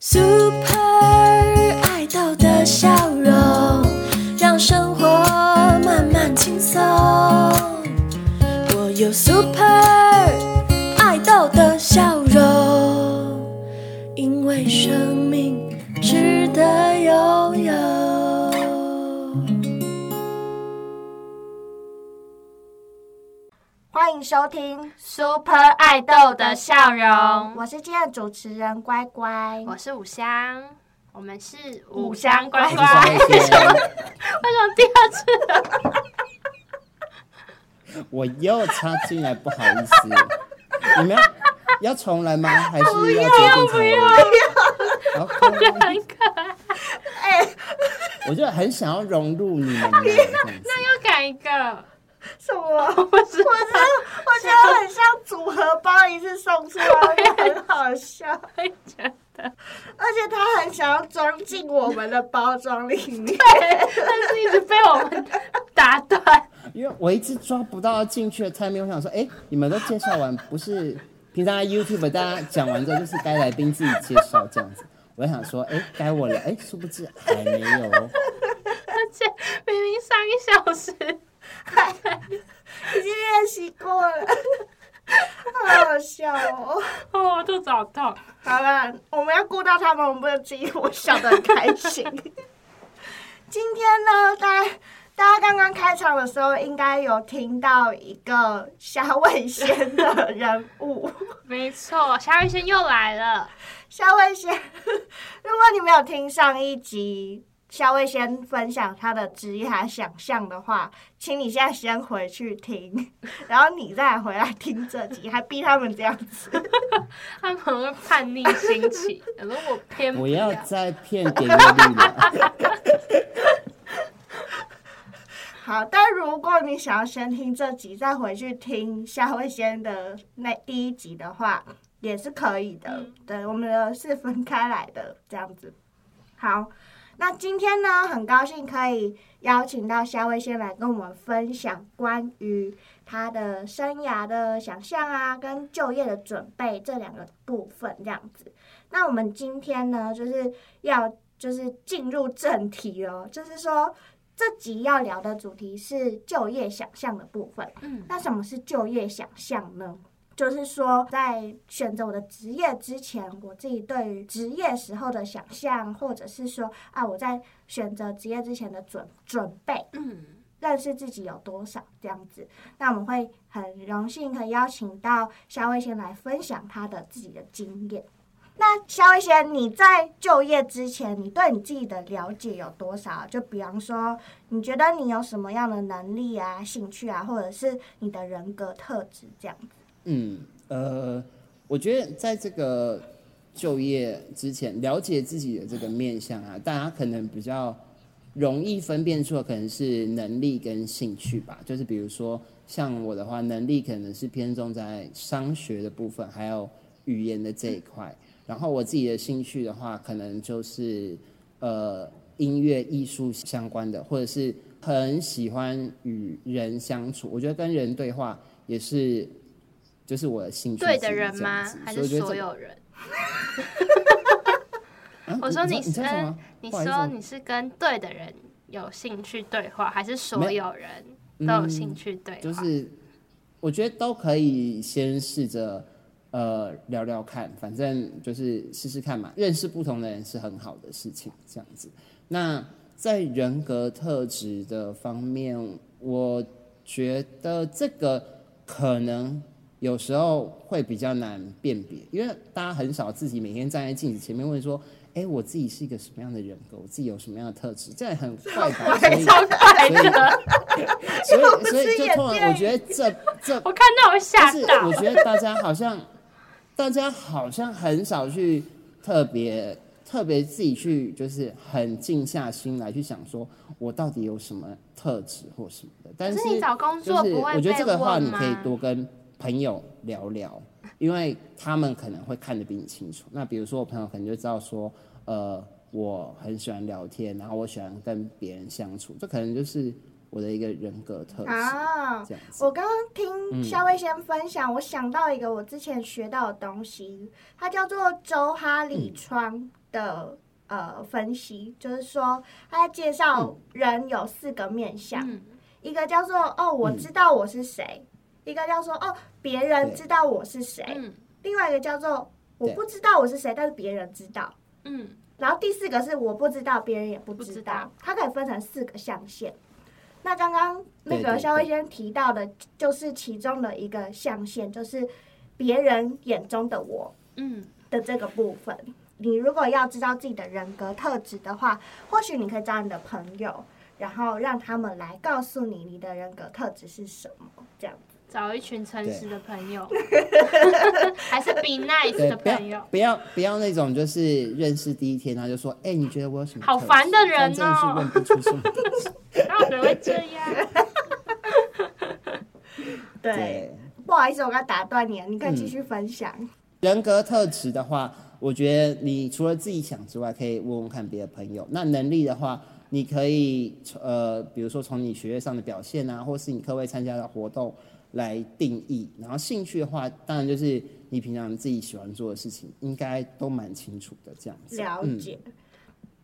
Super 收听，Super 爱豆的笑容，我是今天的主持人乖乖。我是五香，我们是五香乖乖乖为什么为什么第二次了？我又插进来，不好意思。你们要要重来吗？还是要决定重来？好，很可爱，我就很想要融入你们的这样子。要改一个，什么？我不是是我觉得很像组合包一次送出来，很好笑。会觉得，而且他很想要装进我们的包装里面。但是一直被我们打断。因为我一直抓不到进去的 timing，我想说，哎、你们都介绍完，不是平常在 YouTube 大家讲完之后，就是该来宾自己介绍这样子。我就想说，哎、该我了，哎、殊不知还没有哦。而且明明上一小时，已经练习过了，好好笑哦。哦，我肚子好痛。好了，我们要顾到他们，我们不能自己我笑得很开心。今天呢，大家大家刚刚开场的时候，应该有听到一个虾味仙的人物。没错，夏雨轩又来了。夏味仙，如果你没有听上一集夏味鲜分享他的职业还想象的话，请你现在先回去听，然后你再回来听这集，还逼他们这样子。他们会叛逆心起，如果偏不要要再骗点阅率了。好，但如果你想要先听这集，再回去听夏味鲜的那第一集的话，也是可以的。对，我们的是分开来的这样子。好，那今天呢，很高兴可以邀请到夏威先来跟我们分享关于他的生涯的想象啊，跟就业的准备这两个部分这样子。那我们今天呢，就是要就是进入正题哦，就是说。这集要聊的主题是就业想象的部分。嗯那什么是就业想象呢？就是说，在选择我的职业之前，我自己对于职业时候的想象，或者是说啊，我在选择职业之前的准准备，嗯，认识自己有多少这样子。那我们会很荣幸可以邀请到肖威先来分享他的自己的经验。那肖威贤，你在就业之前，你对你自己的了解有多少？就比方说，你觉得你有什么样的能力啊、兴趣啊，或者是你的人格特质这样子？嗯，呃，我觉得在这个就业之前，了解自己的这个面向啊，大家可能比较容易分辨出的可能是能力跟兴趣吧。就是比如说像我的话，能力可能是偏重在商学的部分，还有语言的这一块。然后我自己的兴趣的话，可能就是呃音乐艺术相关的，或者是很喜欢与人相处。我觉得跟人对话也是，就是我的兴趣。对的人吗？还是所有人？啊我说你你是知道你说你是跟对的人有兴趣对话，还是所有人都有兴趣对话？就是我觉得都可以先试着呃聊聊看，反正就是试试看嘛，认识不同的人是很好的事情，这样子。那在人格特质的方面，我觉得这个可能有时候会比较难辨别，因为大家很少自己每天站在镜子前面问说。哎，我自己是一个什么样的人格？我自己有什么样的特质？这样很怪吧？所以，所以的，所以，所以就突然，我觉得这这我看到我吓就是到我。觉得大家好像，大家好像很少去特别特别自己去，就是很静下心来去想说，我到底有什么特质或什么的。但是是你找工就是作不会我觉得这个的话，被你可以多跟朋友聊聊，因为他们可能会看得比你清楚。那比如说我朋友可能就知道说，呃，我很喜欢聊天，然后我喜欢跟别人相处，这可能就是我的一个人格特质，啊，这样子。我刚刚嗯听肖威先分享，我想到一个我之前学到的东西，它叫做周哈里窗的、呃分析，就是说他在介绍人有四个面相，嗯一个叫做哦我知道我是谁，一个叫做哦别人知道我是谁，嗯另外一个叫做我不知道我是谁，但是别人知道。嗯然后第四个是我不知道，别人也不不知道，它可以分成四个象限。那刚刚那个肖威对先提到的，就是其中的一个象限，就是别人眼中的我嗯的这个部分。你如果要知道自己的人格特质的话，或许你可以找你的朋友，然后让他们来告诉你你的人格特质是什么，这样子。找一群诚实的朋友，还是 be nice，的朋友。不要不要那种就是认识第一天他就说，哎、你觉得我有什么？好烦的人这样真的是哦问不出什么特质。然后怎么会这样？对，对，不好意思，我刚打断你了，你可以继续分享。人格特质的话，我觉得你除了自己想之外，可以问问看别的朋友。那能力的话，你可以呃，比如说从你学业上的表现啊，或是你课外参加的活动来定义。然后兴趣的话，当然就是你平常自己喜欢做的事情，应该都蛮清楚的这样子。了嗯解，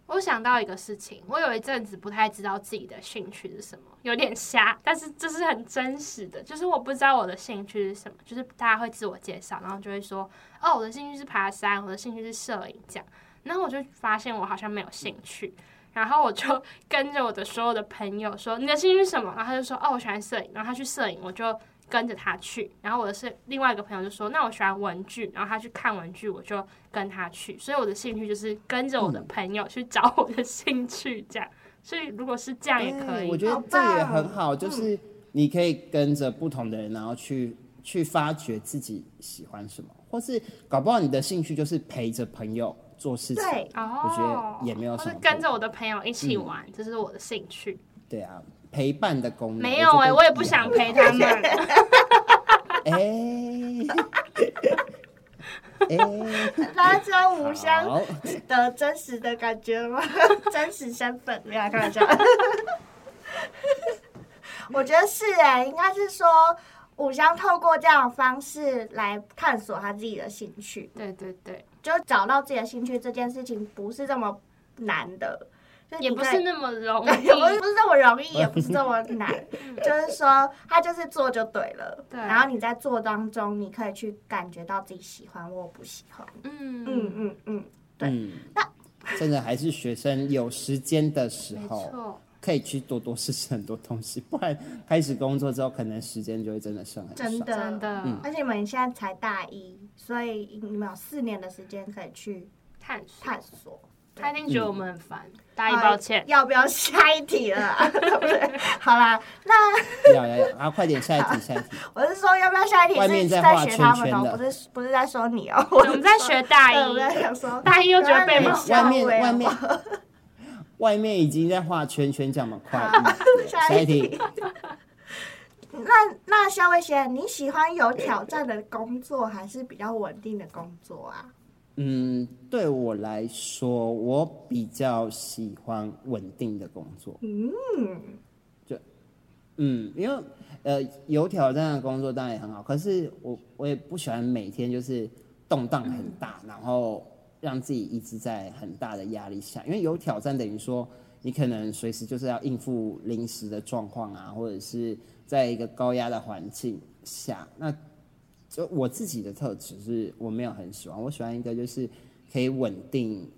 我想到一个事情，我有一阵子不太知道自己的兴趣是什么，有点瞎，但是这是很真实的，就是我不知道我的兴趣是什么，就是大家会自我介绍，然后就会说，哦，我的兴趣是爬山，我的兴趣是摄影这样，然后我就发现我好像没有兴趣，然后我就跟着我的所有的朋友说，你的兴趣是什么？然后他就说，哦，我喜欢摄影，然后他去摄影，我就。跟着他去，然后我的是另外一个朋友就说，那我喜欢文具，然后他去看文具，我就跟他去，所以我的兴趣就是跟着我的朋友去找我的兴趣，这样。所以如果是这样也可以，我觉得这也很好，就是你可以跟着不同的人，然后去去发掘自己喜欢什么，或是搞不好你的兴趣就是陪着朋友做事情。对，哦，我觉得也没有什么是跟着我的朋友一起玩，这是我的兴趣。对啊，陪伴的功能。没有哎、哎、我也不想陪他们。哎 哎，大家知道五香，的真实的感觉了吗？真实身份，没有开玩笑。我觉得是哎、应该是说五香透过这样的方式来探索他自己的兴趣，对对对，就找到自己的兴趣这件事情不是这么难的，就也不是那么容易也不是易。不是这么容易，也不是这么 难，就是说他就是做就对了。对然后你在做当中，你可以去感觉到自己喜欢或不喜欢。嗯嗯嗯嗯，对那，真的还是学生有时间的时候，可以去多多试试很多东西，不然开始工作之后，可能时间就会真的剩很少。真的真的、嗯而且你们现在才大一，所以你们有四年的时间可以去探索。探索。他一定觉得我们很烦，大一啊抱歉。要不要下一题了啊？对不对？好啦，那要要要，啊，快点下一题，下一题。我是说要不要下一题外面是在在画学他们哦，圈圈的不是不是在说你哦。对我们在学大一，我在一，想说大一又觉得被。外面外面外面已经在画圈圈，这么快。下一题题，那那肖威贤，你喜欢有挑战的工作，还是比较稳定的工作啊？嗯，对我来说，我比较喜欢稳定的工作。嗯，就嗯，因为呃有挑战的工作当然也很好，可是我我也不喜欢每天就是动荡很大，然后让自己一直在很大的压力下。因为有挑战等于说你可能随时就是要应付临时的状况啊，或者是在一个高压的环境下，那就我自己的特质是我没有很喜欢，我喜欢一个就是可以稳定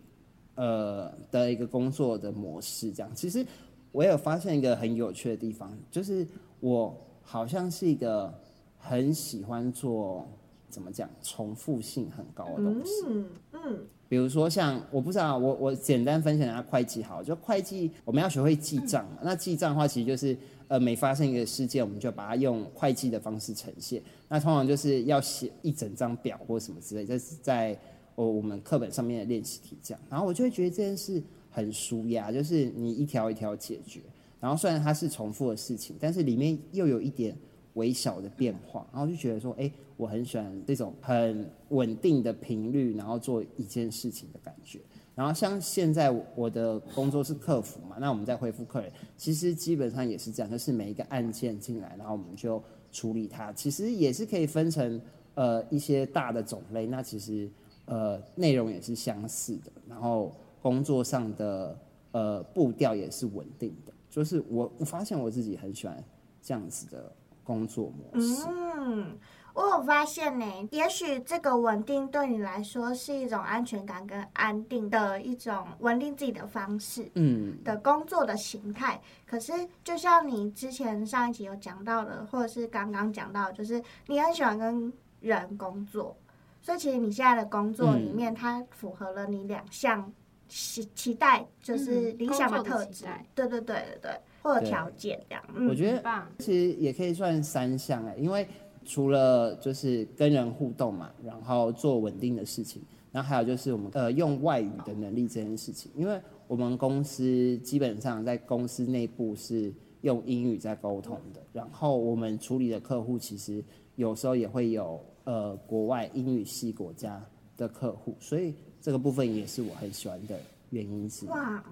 呃的一个工作的模式这样。其实我有发现一个很有趣的地方，就是我好像是一个很喜欢做怎么讲重复性很高的东西。嗯嗯比如说像我不知道，我我简单分享一下会计好，就会计我们要学会记账嘛。那记账的话，其实就是呃每发生一个事件，我们就把它用会计的方式呈现。那通常就是要写一整张表或什么之类，这是在我我们课本上面的练习题这样。然后我就会觉得这件事很舒压，就是你一条一条解决。然后虽然它是重复的事情，但是里面又有一点微小的变化，然后就觉得说，哎、我很喜欢这种很稳定的频率，然后做一件事情的感觉。然后像现在我的工作是客服嘛，那我们在回复客人，其实基本上也是这样，就是每一个案件进来，然后我们就处理它，其实也是可以分成呃一些大的种类，那其实呃内容也是相似的，然后工作上的呃步调也是稳定的，就是我我发现我自己很喜欢这样子的工作模式。嗯，我有发现呢，也许这个稳定对你来说是一种安全感跟安定的一种稳定自己的方式。嗯，的工作的形态，可是就像你之前上一集有讲到的，或者是刚刚讲到，就是你很喜欢跟人工作，所以其实你现在的工作里面，它符合了你两项期期待，就是嗯理想的特质。对对对对对，或者条件这样。嗯，我觉得。其实也可以算三项哎，因为除了就是跟人互动嘛，然后做稳定的事情，然后还有就是我们呃用外语的能力这件事情，因为我们公司基本上在公司内部是用英语在沟通的，然后我们处理的客户其实有时候也会有呃国外英语系国家的客户，所以这个部分也是我很喜欢的原因之一。哇，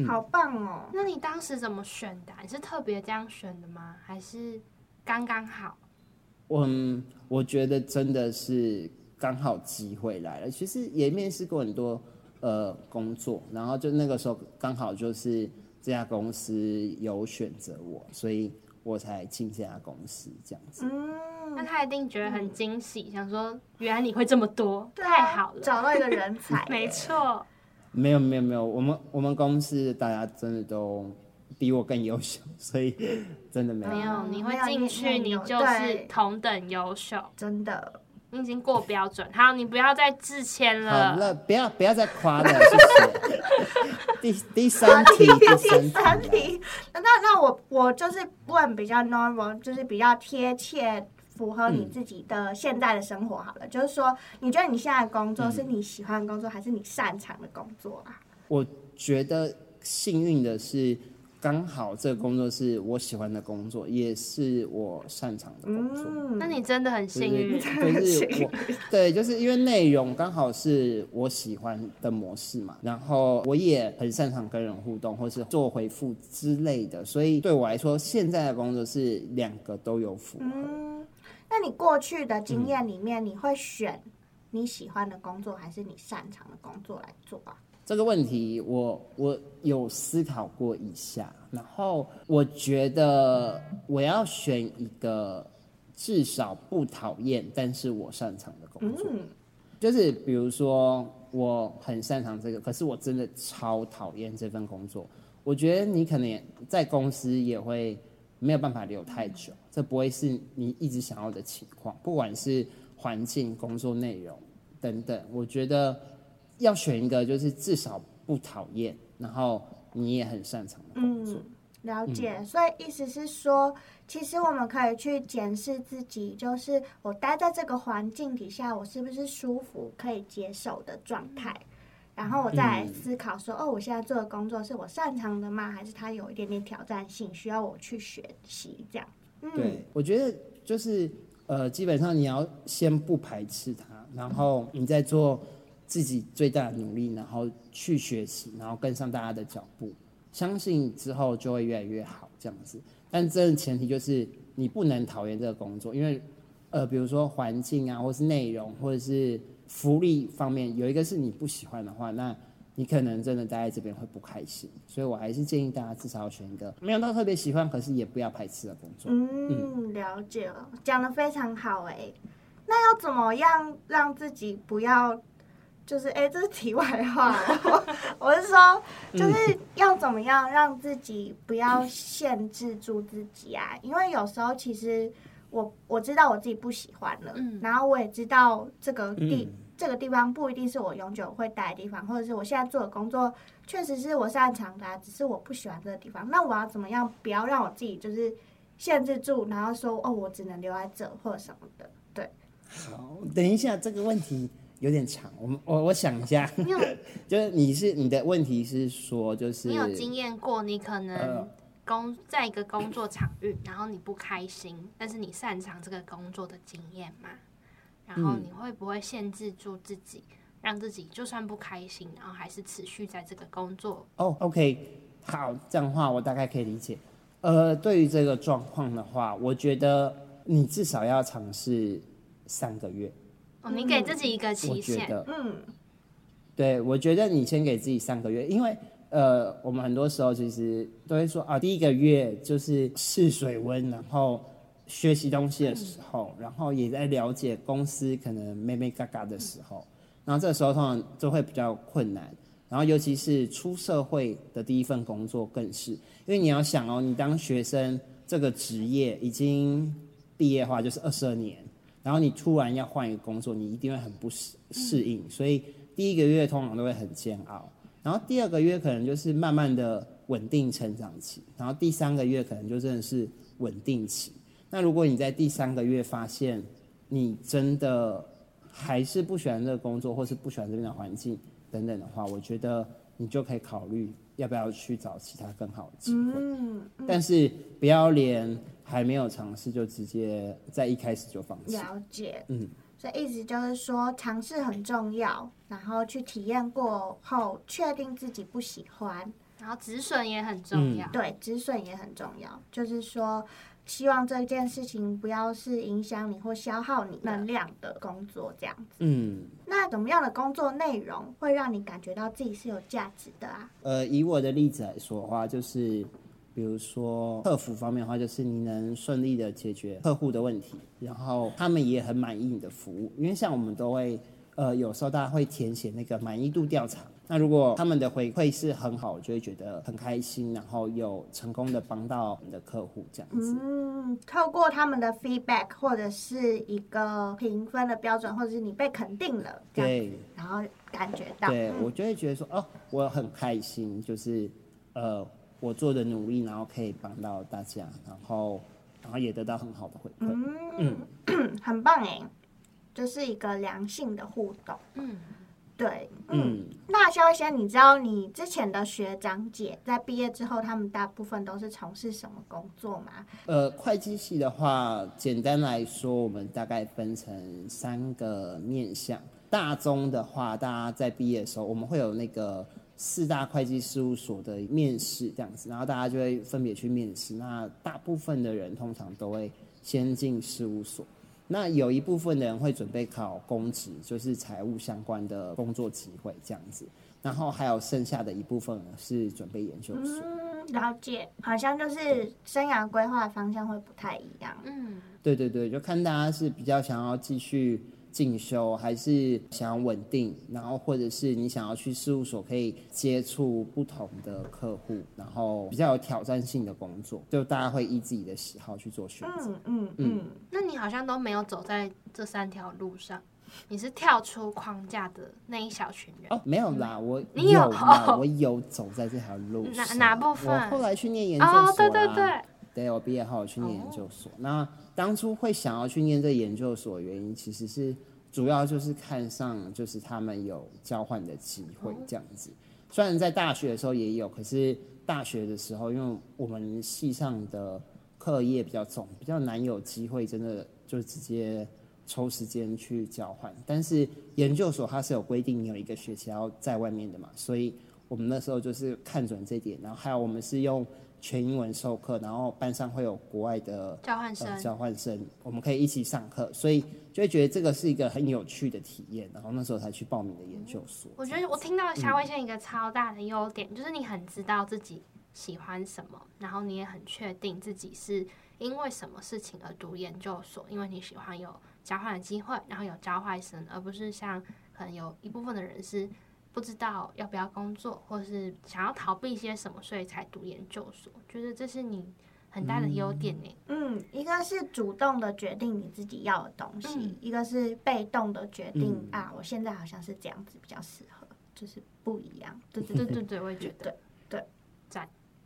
嗯好棒哦！那你当时怎么选的啊、你是特别这样选的吗？还是刚刚好？我，我觉得真的是刚好机会来了。其实也面试过很多呃工作，然后就那个时候刚好就是这家公司有选择我，所以我才进这家公司这样子。嗯那嗯，他一定觉得很惊喜，想说原来你会这么多，啊太好了，找到一个人才，没错。没有没有没有，我们我们公司大家真的都比我更优秀，所以真的没有。没有，你会进去，你就是同等优秀，真的。你已经过标准。好，你不要再自谦了好了，不要不要再夸了，谢谢。第第三题，第第三题，那那我我就是问比较 normal，就是比较贴切。符合你自己的现在的生活好了，就是说，你觉得你现在的工作是你喜欢的工作，还是你擅长的工作啊？我觉得幸运的是，刚好这个工作是我喜欢的工作，也是我擅长的工作。嗯，那你真的很幸运就。是就是 我，对，就是因为内容刚好是我喜欢的模式嘛，然后我也很擅长跟人互动，或是做回复之类的，所以对我来说，现在的工作是两个都有符合。嗯，那你过去的经验里面，你会选你喜欢的工作，还是你擅长的工作来做啊？这个问题我我有思考过一下，然后我觉得我要选一个至少不讨厌，但是我擅长的工作。嗯，就是比如说我很擅长这个，可是我真的超讨厌这份工作。我觉得你可能在公司也会没有办法留太久，这不会是你一直想要的情况。不管是环境、工作内容等等，我觉得要选一个就是至少不讨厌，然后你也很擅长的工作。嗯，了解。所以意思是说，其实我们可以去检视自己，就是我待在这个环境底下，我是不是舒服、可以接受的状态。然后我再来嗯思考说，哦，我现在做的工作是我擅长的吗？还是它有一点点挑战性，需要我去学习？这样，对，我觉得就是呃，基本上你要先不排斥它，然后你再做自己最大的努力，然后去学习，然后跟上大家的脚步，相信之后就会越来越好这样子。但这前提就是你不能讨厌这个工作，因为呃，比如说环境啊，或是内容，或者是福利方面，有一个是你不喜欢的话，那你可能真的待在这边会不开心。所以我还是建议大家至少要选一个没有到特别喜欢，可是也不要排斥的工作。嗯，了解了，讲的非常好哎。那要怎么样让自己不要，就是哎，这是题外话哦，我是说，就是要怎么样让自己不要限制住自己啊？因为有时候其实我我知道我自己不喜欢了，嗯然后我也知道这个地、嗯这个地方不一定是我永久会待的地方，或者是我现在做的工作确实是我擅长的、啊，只是我不喜欢这个地方。那我要怎么样不要让我自己就是限制住，然后说哦，我只能留在这或者什么的？对，好，等一下，这个问题有点长，我们我我想一下，就是你是你的问题是说，就是你有经验过，你可能呃工在一个工作场域，然后你不开心，但是你擅长这个工作的经验嘛？然后嗯你会不会限制住自己，让自己就算不开心，然后还是持续在这个工作？哦，OK，好，这样的话我大概可以理解。呃，对于这个状况的话，我觉得你至少要尝试三个月。哦，你给自己一个期限，嗯，对，我觉得你先给自己三个月，因为呃，我们很多时候其实都会说啊，第一个月就是试水温，然后学习东西的时候，然后也在了解公司可能妹妹嘎嘎的时候，然后这时候通常就会比较困难，然后尤其是出社会的第一份工作更是，因为你要想哦，你当学生这个职业已经毕业的话就是二十二年，然后你突然要换一个工作，你一定会很不适适应，所以第一个月通常都会很煎熬，然后第二个月可能就是慢慢的稳定成长期，然后第三个月可能就真的是稳定期。那如果你在第三个月发现你真的还是不喜欢这个工作，或是不喜欢这边的环境等等的话，我觉得你就可以考虑要不要去找其他更好的机会。嗯，但是不要连还没有尝试就直接在一开始就放弃。了解。嗯，所以意思就是说，尝试很重要，然后去体验过后，确定自己不喜欢，然后止损也很重要。对，止损也很重要。就是说，希望这件事情不要是影响你或消耗你能量的工作，这样子。嗯，那怎么样的工作内容会让你感觉到自己是有价值的啊？呃，以我的例子来说的话，就是比如说客服方面的话，就是你能顺利的解决客户的问题，然后他们也很满意你的服务，因为像我们都会，呃，有时候大家会填写那个满意度调查。那如果他们的回馈是很好，我就会觉得很开心，然后有成功的帮到我们的客户这样子。嗯，透过他们的 feedback 或者是一个评分的标准，或者是你被肯定了，这样子，然后感觉到，对我就会觉得说，哦，我很开心，就是呃，我做的努力，然后可以帮到大家，然后然后也得到很好的回馈。嗯，很棒哎，就是一个良性的互动。嗯，对，嗯。嗯，那肖先，你知道你之前的学长姐在毕业之后，他们大部分都是从事什么工作吗？呃，会计系的话，简单来说，我们大概分成三个面向。大中的话，大家在毕业的时候，我们会有那个四大会计事务所的面试这样子，然后大家就会分别去面试。那大部分的人通常都会先进事务所。那有一部分的人会准备考公职，就是财务相关的工作机会这样子。然后还有剩下的一部分人是准备研究所。嗯，了解，好像就是生涯规划方向会不太一样。嗯，对对对，就看大家是比较想要继续进修，还是想要稳定，然后或者是你想要去事务所可以接触不同的客户，然后比较有挑战性的工作，就大家会依自己的喜好去做选择。嗯嗯嗯，那你好像都没有走在这三条路上，你是跳出框架的那一小群人。哦，没有啦，我你有我有走在这条路哪上。哪部分我后来去念研究所啊。哦，对对对，对我毕业后去念研究所。那当初会想要去念这研究所，的原因其实是主要就是看上就是他们有交换的机会这样子。虽然在大学的时候也有，可是大学的时候，因为我们系上的课业比较重，比较难有机会真的就直接抽时间去交换。但是研究所它是有规定，你有一个学期要在外面的嘛，所以我们那时候就是看准这点，然后还有我们是用全英文授课，然后班上会有国外的交换生呃、交换生，我们可以一起上课，所以就会觉得这个是一个很有趣的体验，然后那时候才去报名的研究所。我觉得我听到夏威县一个超大的优点，就是你很知道自己喜欢什么，然后你也很确定自己是因为什么事情而读研究所，因为你喜欢有交换的机会，然后有交换生，而不是像可能有一部分的人是不知道要不要工作，或是想要逃避一些什么，所以才读研究所。觉得这是你很大的优点呢。嗯，一个是主动的决定你自己要的东西，嗯一个是被动的决定、嗯啊，我现在好像是这样子比较适合，就是不一样。对对对，对对对，我也觉得。嗯，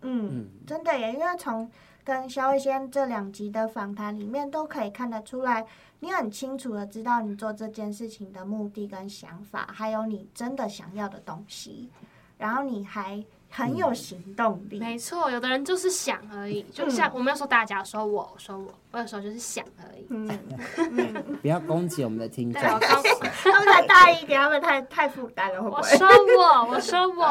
嗯，真的耶，因为从跟肖一仙这两集的访谈里面都可以看得出来，你很清楚的知道你做这件事情的目的跟想法，还有你真的想要的东西，然后你还很嗯有行动力。没错，有的人就是想而已，就像我没有说大家，说我说我，我有时候就是想而已。嗯嗯，不要攻击我们的听众 他们才大一，给他们太太负担了，会不会？我说我，我说我，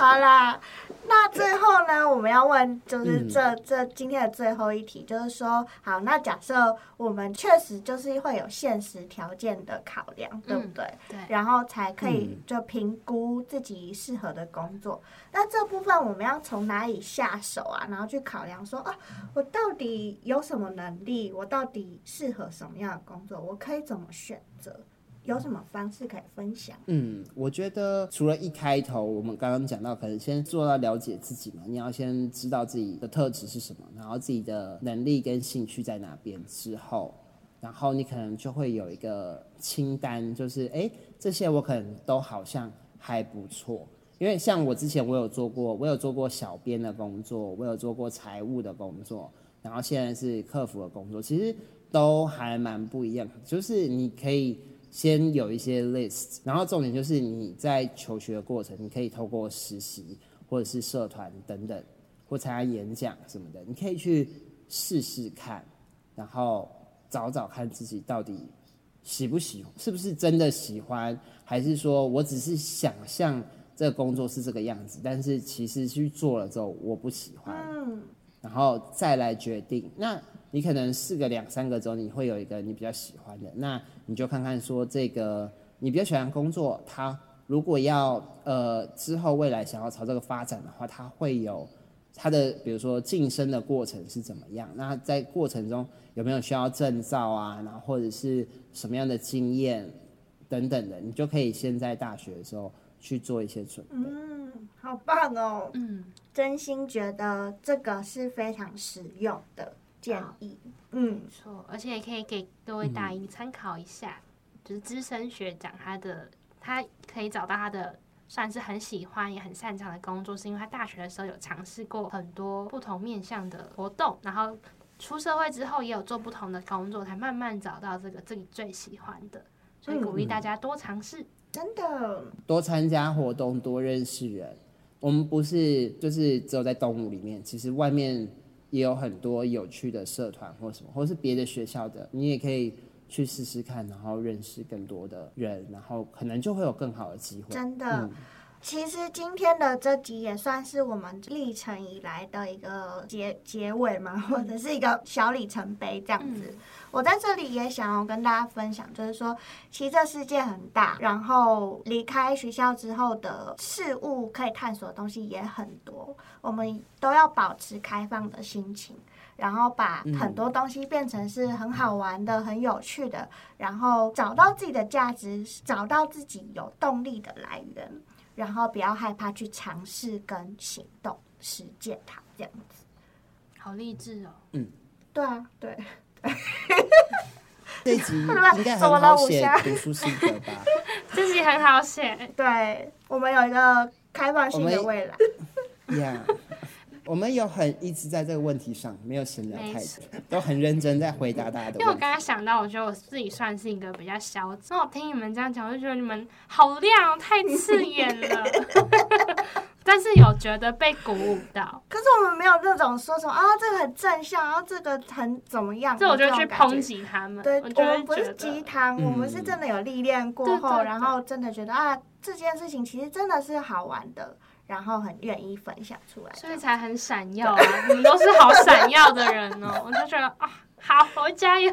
好啦，那最后呢，我们要问，就是嗯这、这今天的最后一题，就是说，好，那假设我们确实就是会有现实条件的考量，对不对？对，然后才可以嗯就评估自己适合的工作。那这部分我们要从哪里下手啊？然后去考量说啊，我到底有什么能力？我到底适合什么样的工作？我可以怎么选择？有什么方式可以分享？嗯，我觉得除了一开头我们刚刚讲到，可能先做到了解自己嘛，你要先知道自己的特质是什么，然后自己的能力跟兴趣在哪边之后，然后你可能就会有一个清单，就是哎、诶这些我可能都好像还不错。因为像我之前我有做过，我有做过小编的工作，我有做过财务的工作，然后现在是客服的工作，其实都还蛮不一样。就是你可以先有一些 list，然后重点就是你在求学的过程，你可以透过实习或者是社团等等，或参加演讲什么的，你可以去试试看，然后找找看自己到底喜不喜，是不是真的喜欢，还是说我只是想象这个工作是这个样子，但是其实去做了之后我不喜欢，嗯，然后再来决定。那你可能试个两三个之后，你会有一个你比较喜欢的，那你就看看说这个你比较喜欢工作，它如果要呃之后未来想要朝这个发展的话，它会有它的比如说晋升的过程是怎么样？那在过程中有没有需要证照啊？然后或者是什么样的经验等等的，你就可以先在大学的时候去做一些准备。嗯，好棒哦！嗯，真心觉得这个是非常实用的建议。嗯没错，而且也可以给各位大一参考一下，就是资深学长他的他可以找到他的算是很喜欢也很擅长的工作，是因为他大学的时候有尝试过很多不同面向的活动，然后出社会之后也有做不同的工作，才慢慢找到这个自己最喜欢的。所以鼓励大家多尝试。真的，多参加活动，多认识人。我们不是就是只有在动物里面，其实外面也有很多有趣的社团或什么，或是别的学校的，你也可以去试试看，然后认识更多的人，然后可能就会有更好的机会。真的。嗯其实今天的这集也算是我们历程以来的一个结结尾嘛，或者是一个小里程碑这样子。我在这里也想要跟大家分享，就是说，其实这世界很大，然后离开学校之后的事物可以探索的东西也很多，我们都要保持开放的心情。然后把很多东西变成是很好玩的、很有趣的，然后找到自己的价值，找到自己有动力的来源，然后不要害怕去尝试跟行动实践它，这样子。好励志哦！嗯对啊，对，这一集应该 很好写读书心得吧？这集很好写，对我们有一个开放性的未来。呀、我们有很一直在这个问题上没有闲聊太没错久，都很认真在回答大家的因为我。刚刚想到，我觉得我自己算是一个比较消极。那我听你们这样讲，我就觉得你们好亮哦，太刺眼了。但是有觉得被鼓舞到，可是我们没有那种说什么啊，这个很正向，然后这个很怎么样，这我就去抨击他们。对，我们不是鸡汤，我们是真的有历练过后，然后真的觉得啊，这件事情其实真的是好玩的，然后很愿意分享出来。所以才很闪耀啊！你们都是好闪耀的人哦，我就觉得啊，好，我会加油。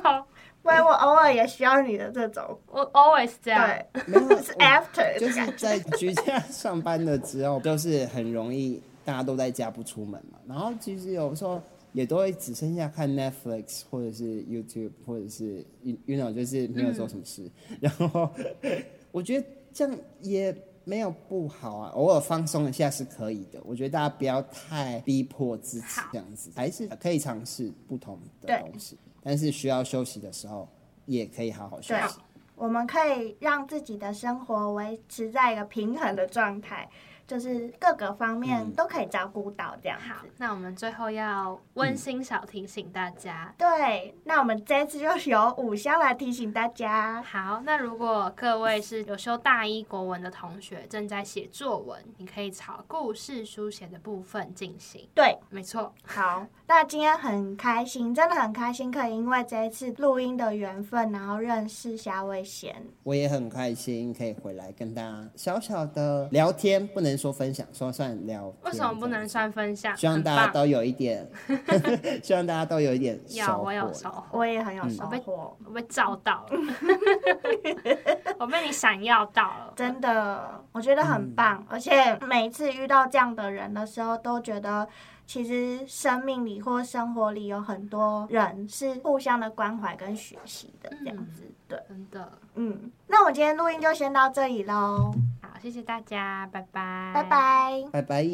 喂，我偶尔也需要你的这种，我 always 这样。对，没有，是 after 就是。在居家上班的时候，就是很容易大家都在家不出门嘛，然后其实有时候也都会只剩下看 Netflix 或者是 YouTube 或者是 you you know 就是没有做什么事，然后 我觉得这样也没有不好啊，偶尔放松一下是可以的。我觉得大家不要太逼迫自己这样子，还是可以尝试不同的东西，但是需要休息的时候也可以好好休息。我们可以让自己的生活维持在一个平衡的状态，就是各个方面嗯都可以照顾到这样好子。，那我们最后要温馨小提醒大家。对，那我们这一次就由五香来提醒大家。好，那如果各位是有修大一国文的同学，正在写作文，你可以朝故事书写的部分进行。对，没错，好，那今天很开心，真的很开心，可以因为这一次录音的缘分，然后认识夏威贤。我也很开心可以回来跟大家小小的聊天，不能说分享，说算聊。为什么不能？算分享？希望大家都有一点 希望大家都有一点有，收我有获收获，我也很有收我被，我被照到了，我被你闪耀到了，真的，我觉得很棒。而且每一次遇到这样的人的时候，都觉得其实生命里或生活里有很多人是互相的关怀跟学习的，这样子。对，真的。嗯，那我今天录音就先到这里喽，好，谢谢大家，拜拜，拜。拜。拜拜。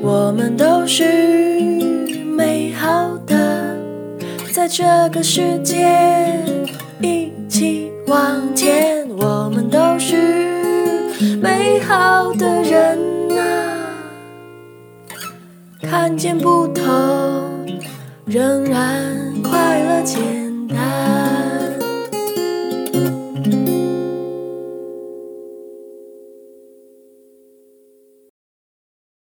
我们都是美好的，在这个世界一起往前。我们都是美好的人啊，看见不同，仍然快乐简单。